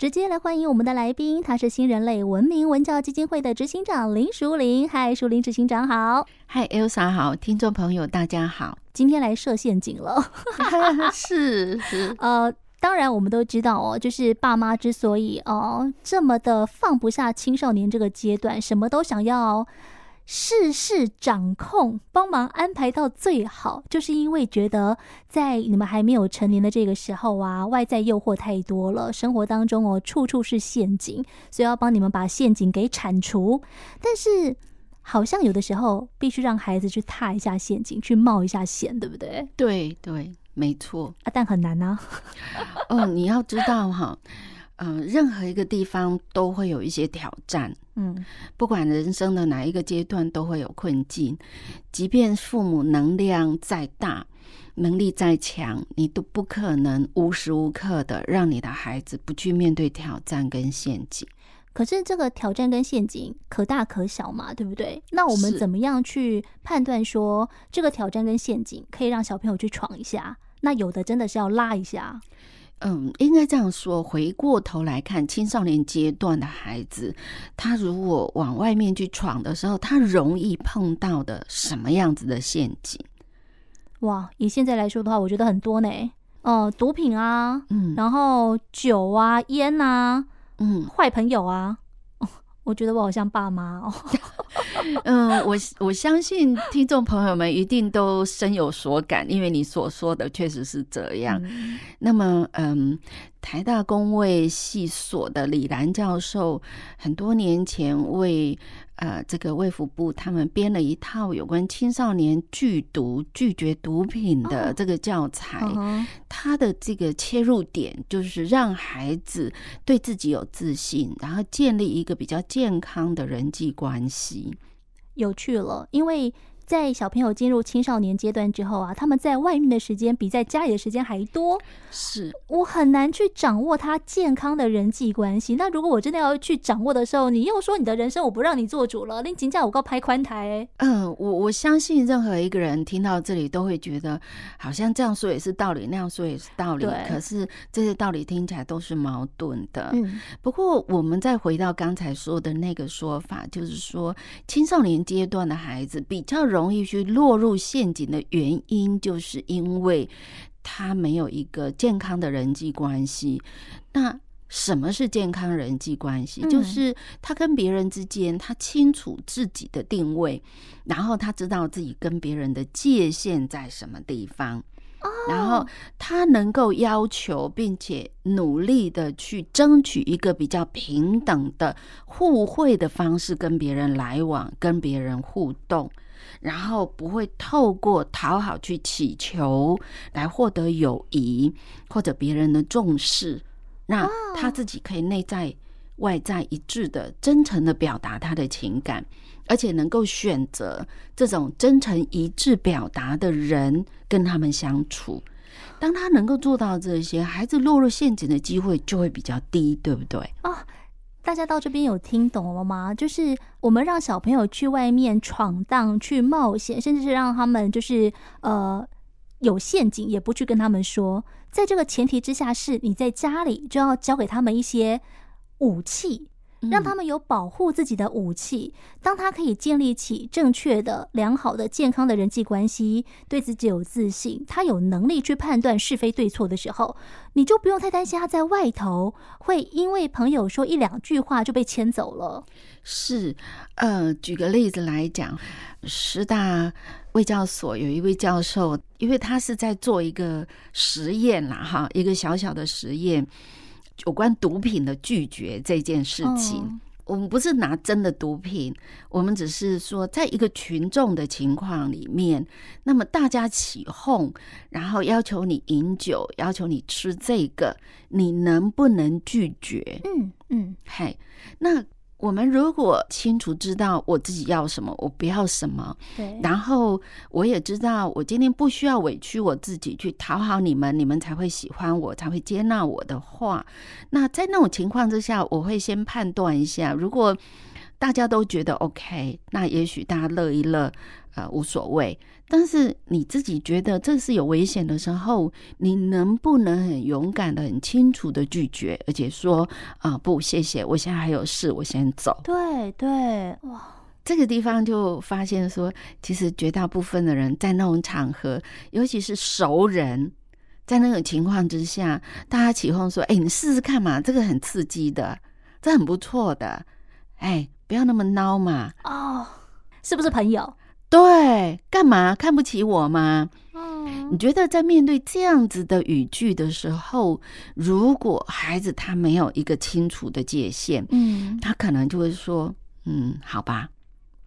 直接来欢迎我们的来宾，他是新人类文明文教基金会的执行长林淑玲。嗨，淑玲执行长好。嗨，Elsa 好，听众朋友大家好。今天来设陷阱了，是是呃，当然我们都知道哦，就是爸妈之所以哦这么的放不下青少年这个阶段，什么都想要。事事掌控，帮忙安排到最好，就是因为觉得在你们还没有成年的这个时候啊，外在诱惑太多了，生活当中哦处处是陷阱，所以要帮你们把陷阱给铲除。但是好像有的时候必须让孩子去踏一下陷阱，去冒一下险，对不对？对对，没错啊，但很难啊。哦，你要知道哈。嗯、呃，任何一个地方都会有一些挑战，嗯，不管人生的哪一个阶段都会有困境。即便父母能量再大，能力再强，你都不可能无时无刻的让你的孩子不去面对挑战跟陷阱。可是这个挑战跟陷阱可大可小嘛，对不对？那我们怎么样去判断说这个挑战跟陷阱可以让小朋友去闯一下？那有的真的是要拉一下。嗯，应该这样说。回过头来看，青少年阶段的孩子，他如果往外面去闯的时候，他容易碰到的什么样子的陷阱？哇，以现在来说的话，我觉得很多呢。哦、呃，毒品啊，嗯，然后酒啊、烟啊，嗯，坏朋友啊。我觉得我好像爸妈哦。嗯，我我相信听众朋友们一定都深有所感，因为你所说的确实是这样。嗯、那么，嗯，台大公卫系所的李兰教授很多年前为。呃，这个卫福部他们编了一套有关青少年拒毒、拒绝毒品的这个教材，他的这个切入点就是让孩子对自己有自信，然后建立一个比较健康的人际关系。有趣了，因为。在小朋友进入青少年阶段之后啊，他们在外面的时间比在家里的时间还多。是我很难去掌握他健康的人际关系。那如果我真的要去掌握的时候，你又说你的人生我不让你做主了，你请假我告拍宽台。嗯，我我相信任何一个人听到这里都会觉得，好像这样说也是道理，那样说也是道理。可是这些道理听起来都是矛盾的。嗯，不过我们再回到刚才说的那个说法，就是说青少年阶段的孩子比较容。容易去落入陷阱的原因，就是因为他没有一个健康的人际关系。那什么是健康人际关系？嗯、就是他跟别人之间，他清楚自己的定位，然后他知道自己跟别人的界限在什么地方，哦、然后他能够要求并且努力的去争取一个比较平等的互惠的方式，跟别人来往，跟别人互动。然后不会透过讨好去祈求来获得友谊或者别人的重视，那他自己可以内在外在一致的真诚的表达他的情感，而且能够选择这种真诚一致表达的人跟他们相处。当他能够做到这些，孩子落入陷阱的机会就会比较低，对不对？啊。大家到这边有听懂了吗？就是我们让小朋友去外面闯荡、去冒险，甚至是让他们就是呃有陷阱，也不去跟他们说。在这个前提之下，是你在家里就要教给他们一些武器。让他们有保护自己的武器。当他可以建立起正确的、良好的、健康的人际关系，对自己有自信，他有能力去判断是非对错的时候，你就不用太担心他在外头会因为朋友说一两句话就被牵走了。是，呃，举个例子来讲，师大卫教所有一位教授，因为他是在做一个实验啦，哈，一个小小的实验。有关毒品的拒绝这件事情，哦、我们不是拿真的毒品，我们只是说，在一个群众的情况里面，那么大家起哄，然后要求你饮酒，要求你吃这个，你能不能拒绝？嗯嗯，嘿，那。我们如果清楚知道我自己要什么，我不要什么，对，然后我也知道我今天不需要委屈我自己去讨好你们，你们才会喜欢我，才会接纳我的话。那在那种情况之下，我会先判断一下，如果大家都觉得 OK，那也许大家乐一乐，呃，无所谓。但是你自己觉得这是有危险的时候，你能不能很勇敢的、很清楚的拒绝，而且说啊、呃，不，谢谢，我现在还有事，我先走。对对，哇，这个地方就发现说，其实绝大部分的人在那种场合，尤其是熟人，在那种情况之下，大家起哄说：“哎，你试试看嘛，这个很刺激的，这很不错的，哎，不要那么孬嘛。”哦，是不是朋友？对，干嘛看不起我吗？嗯，你觉得在面对这样子的语句的时候，如果孩子他没有一个清楚的界限，嗯，他可能就会说，嗯，好吧，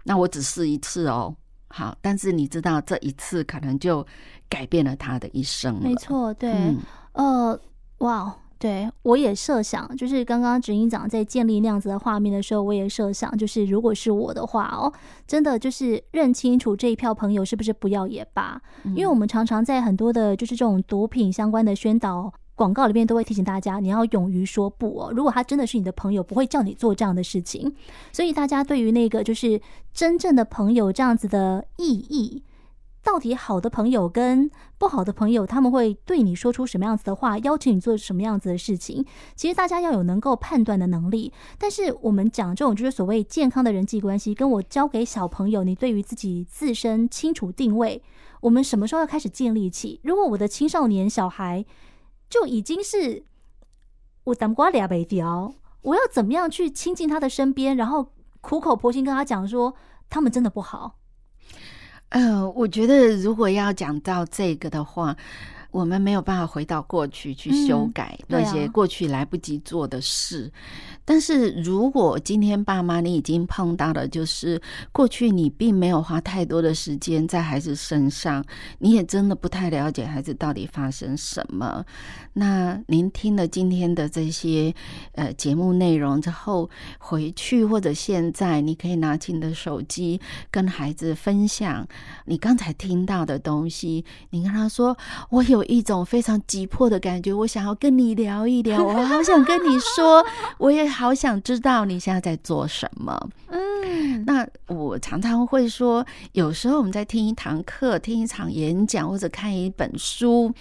那我只试一次哦，好，但是你知道这一次可能就改变了他的一生了。没错，对，嗯、呃，哇。对，我也设想，就是刚刚执行长在建立那样子的画面的时候，我也设想，就是如果是我的话哦，真的就是认清楚这一票朋友是不是不要也罢，因为我们常常在很多的，就是这种毒品相关的宣导广告里面都会提醒大家，你要勇于说不哦。如果他真的是你的朋友，不会叫你做这样的事情，所以大家对于那个就是真正的朋友这样子的意义。到底好的朋友跟不好的朋友，他们会对你说出什么样子的话，邀请你做什么样子的事情？其实大家要有能够判断的能力。但是我们讲这种就是所谓健康的人际关系，跟我交给小朋友，你对于自己自身清楚定位，我们什么时候要开始建立起？如果我的青少年小孩就已经是我当瓜俩北条，我要怎么样去亲近他的身边，然后苦口婆心跟他讲说他们真的不好？嗯，我觉得如果要讲到这个的话，我们没有办法回到过去去修改那些过去来不及做的事。嗯但是如果今天爸妈你已经碰到了，就是过去你并没有花太多的时间在孩子身上，你也真的不太了解孩子到底发生什么。那您听了今天的这些呃节目内容之后，回去或者现在，你可以拿起你的手机跟孩子分享你刚才听到的东西。你跟他说：“我有一种非常急迫的感觉，我想要跟你聊一聊，我好想跟你说，我也。”好想知道你现在在做什么。嗯，那我常常会说，有时候我们在听一堂课、听一场演讲或者看一本书，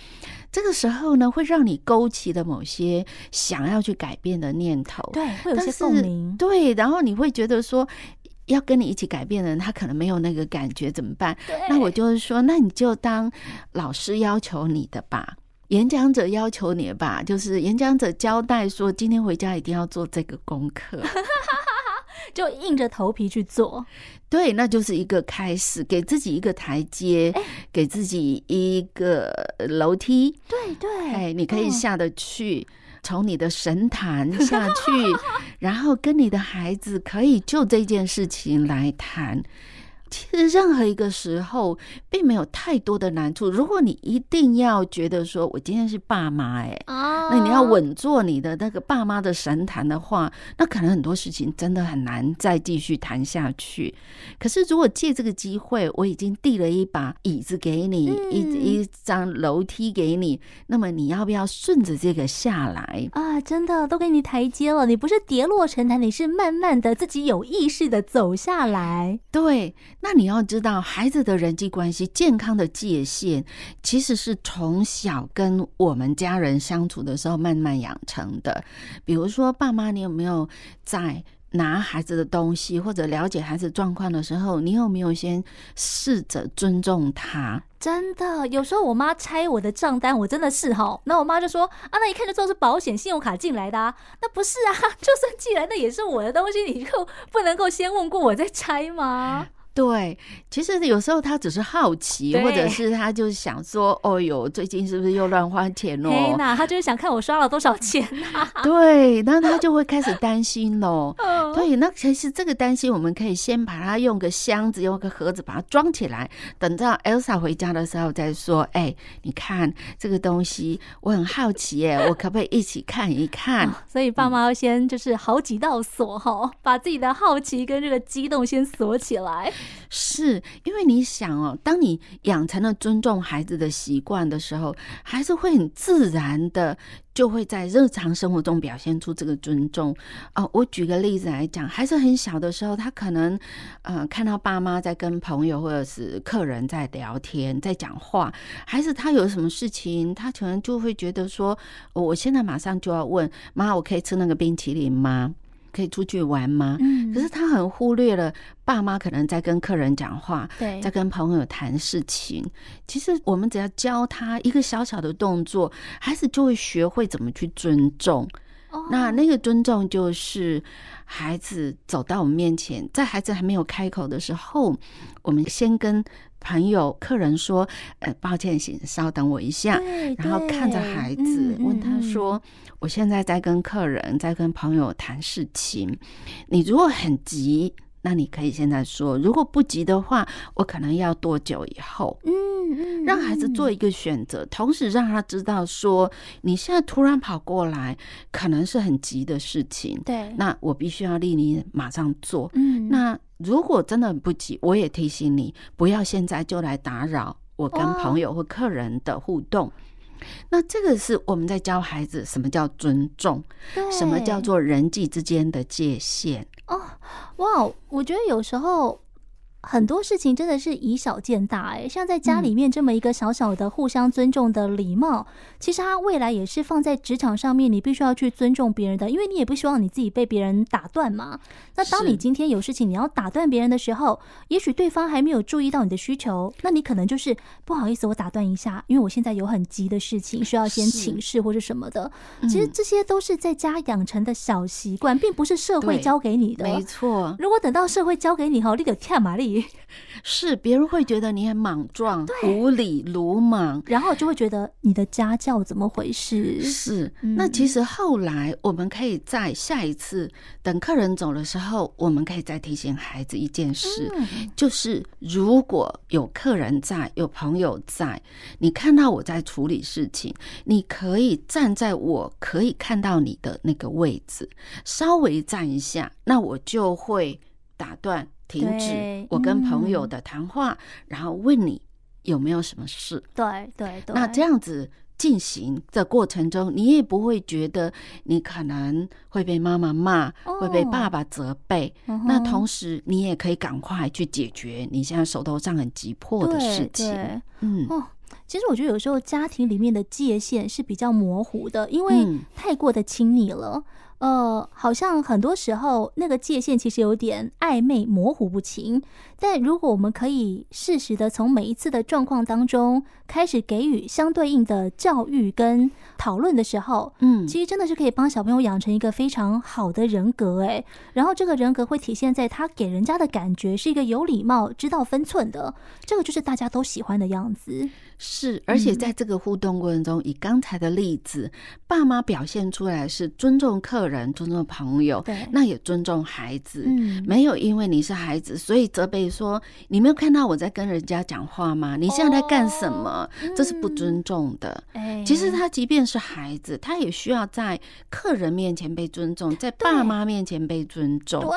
这个时候呢，会让你勾起的某些想要去改变的念头。对，会有些共鸣。对，然后你会觉得说，要跟你一起改变的人，他可能没有那个感觉，怎么办？对。那我就是说，那你就当老师要求你的吧。演讲者要求你的吧，就是演讲者交代说，今天回家一定要做这个功课，就硬着头皮去做。对，那就是一个开始，给自己一个台阶，欸、给自己一个楼梯。对对，哎，你可以下得去，从、嗯、你的神坛下去，然后跟你的孩子可以就这件事情来谈。其实任何一个时候并没有太多的难处。如果你一定要觉得说我今天是爸妈，哎，那你要稳坐你的那个爸妈的神坛的话，那可能很多事情真的很难再继续谈下去。可是如果借这个机会，我已经递了一把椅子给你，一一张楼梯给你，那么你要不要顺着这个下来啊？真的都给你台阶了，你不是跌落神坛，你是慢慢的自己有意识的走下来。对。那你要知道，孩子的人际关系健康的界限，其实是从小跟我们家人相处的时候慢慢养成的。比如说，爸妈，你有没有在拿孩子的东西或者了解孩子状况的时候，你有没有先试着尊重他？真的，有时候我妈拆我的账单，我真的是哈，那我妈就说啊，那一看就知道是保险信用卡进来的啊，那不是啊，就算寄来那也是我的东西，你就不能够先问过我再拆吗？对，其实有时候他只是好奇，或者是他就想说：“哦哟，最近是不是又乱花钱哦？”天哪，他就是想看我刷了多少钱呐。对，那他就会开始担心喽。对，那其实这个担心，我们可以先把它用个箱子、用个盒子把它装起来，等到 Elsa 回家的时候再说。哎，你看这个东西，我很好奇，耶，我可不可以一起看一看？所以爸妈要先就是好几道锁哈，把自己的好奇跟这个激动先锁起来。是因为你想哦，当你养成了尊重孩子的习惯的时候，孩子会很自然的就会在日常生活中表现出这个尊重。哦，我举个例子来讲，孩子很小的时候，他可能呃看到爸妈在跟朋友或者是客人在聊天，在讲话，孩子他有什么事情，他可能就会觉得说，我现在马上就要问妈，我可以吃那个冰淇淋吗？可以出去玩吗？嗯，可是他很忽略了爸妈可能在跟客人讲话，对，在跟朋友谈事情。其实我们只要教他一个小小的动作，孩子就会学会怎么去尊重。哦，那那个尊重就是孩子走到我们面前，在孩子还没有开口的时候，我们先跟。朋友、客人说：“呃，抱歉，请稍等我一下。”然后看着孩子，问他说：“嗯嗯、我现在在跟客人、在跟朋友谈事情，你如果很急，那你可以现在说；如果不急的话，我可能要多久以后？”嗯嗯，让孩子做一个选择，同时让他知道说：“你现在突然跑过来，可能是很急的事情。”对，那我必须要立你马上做。嗯，那。如果真的很不急，我也提醒你，不要现在就来打扰我跟朋友或客人的互动。哦、那这个是我们在教孩子什么叫尊重，什么叫做人际之间的界限。哦，哇，我觉得有时候。很多事情真的是以小见大哎，像在家里面这么一个小小的互相尊重的礼貌，嗯、其实它未来也是放在职场上面，你必须要去尊重别人的，因为你也不希望你自己被别人打断嘛。那当你今天有事情你要打断别人的时候，也许对方还没有注意到你的需求，那你可能就是不好意思，我打断一下，因为我现在有很急的事情需要先请示或者什么的。其实这些都是在家养成的小习惯，并不是社会教给你的。没错，如果等到社会教给你后，你得跳马力。是别人会觉得你很莽撞、无理、鲁莽，然后就会觉得你的家教怎么回事？是，那其实后来我们可以在下一次等客人走的时候，我们可以再提醒孩子一件事，就是如果有客人在、有朋友在，你看到我在处理事情，你可以站在我可以看到你的那个位置，稍微站一下，那我就会打断。停止我跟朋友的谈话，嗯、然后问你有没有什么事？对对对。那这样子进行的过程中，你也不会觉得你可能会被妈妈骂，哦、会被爸爸责备。嗯、那同时，你也可以赶快去解决你现在手头上很急迫的事情。嗯哦，其实我觉得有时候家庭里面的界限是比较模糊的，因为太过的亲密了。嗯呃，好像很多时候那个界限其实有点暧昧、模糊不清。但如果我们可以适时的从每一次的状况当中开始给予相对应的教育跟讨论的时候，嗯，其实真的是可以帮小朋友养成一个非常好的人格，诶，然后这个人格会体现在他给人家的感觉是一个有礼貌、知道分寸的，这个就是大家都喜欢的样子。是，而且在这个互动过程中，以刚才的例子，爸妈表现出来是尊重客人、尊重朋友，对，那也尊重孩子，嗯，没有因为你是孩子，所以责备。说，你没有看到我在跟人家讲话吗？你现在在干什么？这是不尊重的。其实他即便是孩子，他也需要在客人面前被尊重，在爸妈面前被尊重。对，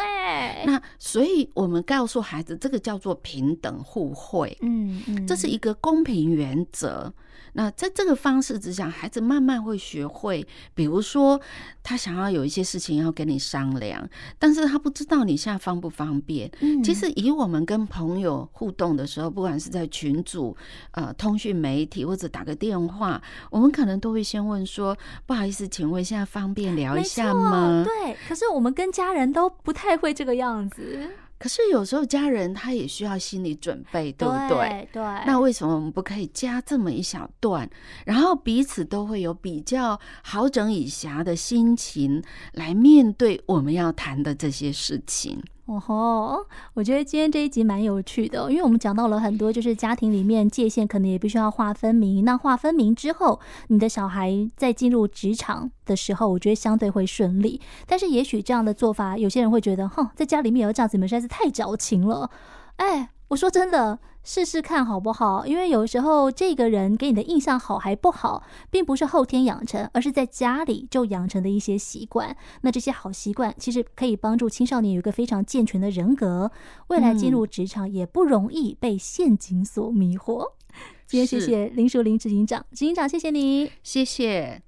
那所以我们告诉孩子，这个叫做平等互惠。嗯嗯，这是一个公平原则。那在这个方式之下，孩子慢慢会学会，比如说他想要有一些事情要跟你商量，但是他不知道你现在方不方便。嗯，其实以我们跟朋友互动的时候，不管是在群组、呃通讯媒体或者打个电话，我们可能都会先问说：“不好意思，请问现在方便聊一下吗？”对，可是我们跟家人都不太会这个样子。可是有时候家人他也需要心理准备，对不对？对。对，那为什么我们不可以加这么一小段，然后彼此都会有比较好整以暇的心情来面对我们要谈的这些事情？哦吼，我觉得今天这一集蛮有趣的，因为我们讲到了很多，就是家庭里面界限可能也必须要划分明。那划分明之后，你的小孩在进入职场的时候，我觉得相对会顺利。但是也许这样的做法，有些人会觉得，哼，在家里面有这样子，你们实在是太矫情了。哎，我说真的，试试看好不好？因为有时候这个人给你的印象好还不好，并不是后天养成，而是在家里就养成的一些习惯。那这些好习惯其实可以帮助青少年有一个非常健全的人格，未来进入职场也不容易被陷阱所迷惑。嗯、今天谢谢林淑玲执行长，执行长谢谢你，谢谢。